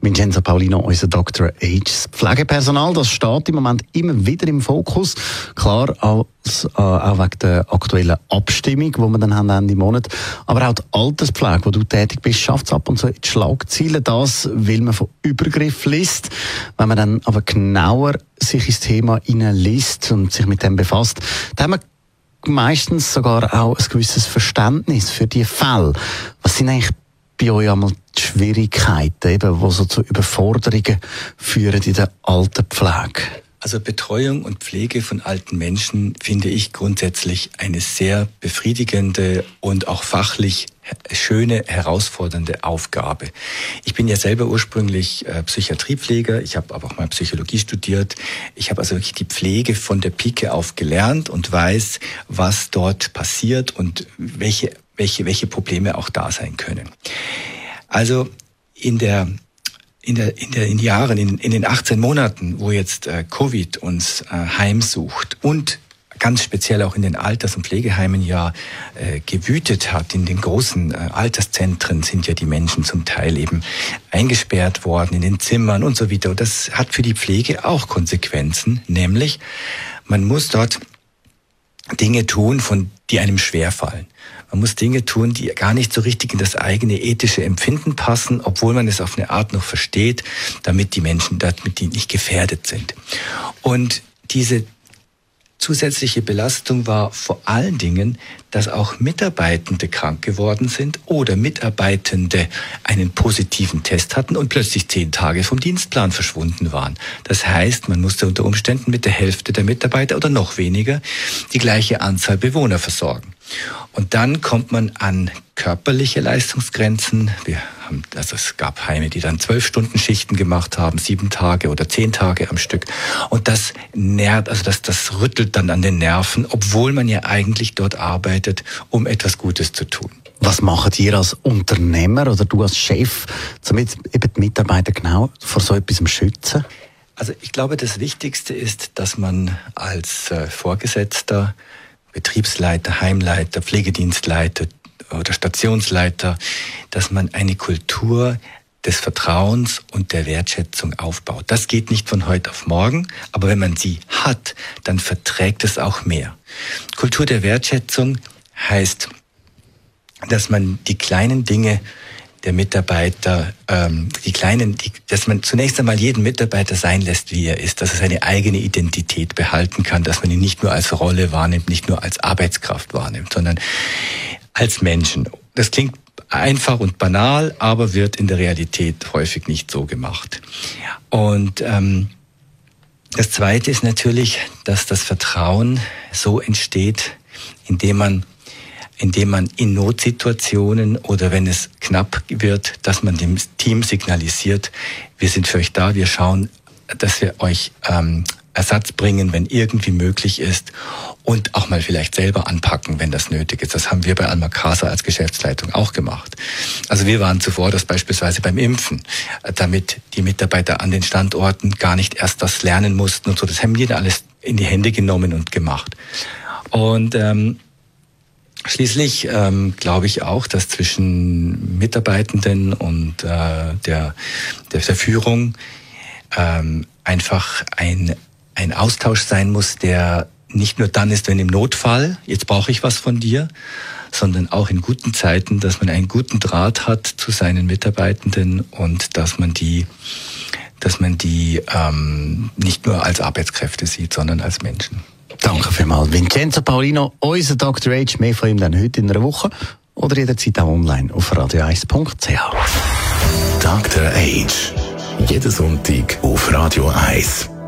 Vincenzo Paulino, unser Dr. H. Pflegepersonal, das steht im Moment immer wieder im Fokus. Klar, als, äh, auch wegen der aktuellen Abstimmung, die wir dann haben Ende Monat. Aber auch die Alterspflege, wo du tätig bist, schafft es ab und zu in die Schlagzeilen. Das, weil man von Übergriff liest. Wenn man dann aber genauer sich ins Thema liest und sich mit dem befasst, dann haben wir meistens sogar auch ein gewisses Verständnis für die Fälle. Was sind eigentlich bei euch einmal Schwierigkeiten, eben, die so zu Überforderungen führen in der Altenpflege? Also Betreuung und Pflege von alten Menschen finde ich grundsätzlich eine sehr befriedigende und auch fachlich schöne, herausfordernde Aufgabe. Ich bin ja selber ursprünglich äh, Psychiatriepfleger, ich habe aber auch mal Psychologie studiert. Ich habe also wirklich die Pflege von der Pike auf gelernt und weiß, was dort passiert und welche welche, welche Probleme auch da sein können. Also in der in, der, in, der, in den Jahren, in, in den 18 Monaten, wo jetzt äh, Covid uns äh, heimsucht und ganz speziell auch in den Alters- und Pflegeheimen ja äh, gewütet hat. In den großen äh, Alterszentren sind ja die Menschen zum Teil eben eingesperrt worden in den Zimmern und so weiter. Und das hat für die Pflege auch Konsequenzen, nämlich man muss dort Dinge tun, von die einem schwerfallen. Man muss Dinge tun, die gar nicht so richtig in das eigene ethische Empfinden passen, obwohl man es auf eine Art noch versteht, damit die Menschen, damit die nicht gefährdet sind. Und diese Zusätzliche Belastung war vor allen Dingen, dass auch Mitarbeitende krank geworden sind oder Mitarbeitende einen positiven Test hatten und plötzlich zehn Tage vom Dienstplan verschwunden waren. Das heißt, man musste unter Umständen mit der Hälfte der Mitarbeiter oder noch weniger die gleiche Anzahl Bewohner versorgen. Und dann kommt man an körperliche Leistungsgrenzen. Wir also es gab Heime, die dann zwölf Stunden Schichten gemacht haben, sieben Tage oder zehn Tage am Stück. Und das nährt, also das, das rüttelt dann an den Nerven, obwohl man ja eigentlich dort arbeitet, um etwas Gutes zu tun. Was macht ihr als Unternehmer oder du als Chef, damit eben die Mitarbeiter genau vor so etwas schützen? Also ich glaube, das Wichtigste ist, dass man als äh, Vorgesetzter Betriebsleiter, Heimleiter, Pflegedienstleiter oder Stationsleiter, dass man eine Kultur des Vertrauens und der Wertschätzung aufbaut. Das geht nicht von heute auf morgen, aber wenn man sie hat, dann verträgt es auch mehr. Kultur der Wertschätzung heißt, dass man die kleinen Dinge der Mitarbeiter, ähm, die kleinen, die, dass man zunächst einmal jeden Mitarbeiter sein lässt, wie er ist, dass er seine eigene Identität behalten kann, dass man ihn nicht nur als Rolle wahrnimmt, nicht nur als Arbeitskraft wahrnimmt, sondern als Menschen. Das klingt einfach und banal, aber wird in der Realität häufig nicht so gemacht. Und ähm, das Zweite ist natürlich, dass das Vertrauen so entsteht, indem man indem man in Notsituationen oder wenn es knapp wird, dass man dem Team signalisiert, wir sind für euch da, wir schauen, dass wir euch ähm, Ersatz bringen, wenn irgendwie möglich ist und auch mal vielleicht selber anpacken, wenn das nötig ist. Das haben wir bei Alma Casa als Geschäftsleitung auch gemacht. Also wir waren zuvor das beispielsweise beim Impfen, damit die Mitarbeiter an den Standorten gar nicht erst das lernen mussten und so. Das haben wir alles in die Hände genommen und gemacht. Und ähm, Schließlich ähm, glaube ich auch, dass zwischen Mitarbeitenden und äh, der, der, der Führung ähm, einfach ein, ein Austausch sein muss, der nicht nur dann ist, wenn im Notfall, jetzt brauche ich was von dir, sondern auch in guten Zeiten, dass man einen guten Draht hat zu seinen Mitarbeitenden und dass man die, dass man die ähm, nicht nur als Arbeitskräfte sieht, sondern als Menschen. Danke vielmals. Vincenzo Paulino, unser Dr. H. Mehr von ihm dann heute in einer Woche oder jederzeit auch online auf radio1.ch. Dr. H. Jeden Sonntag auf Radio 1.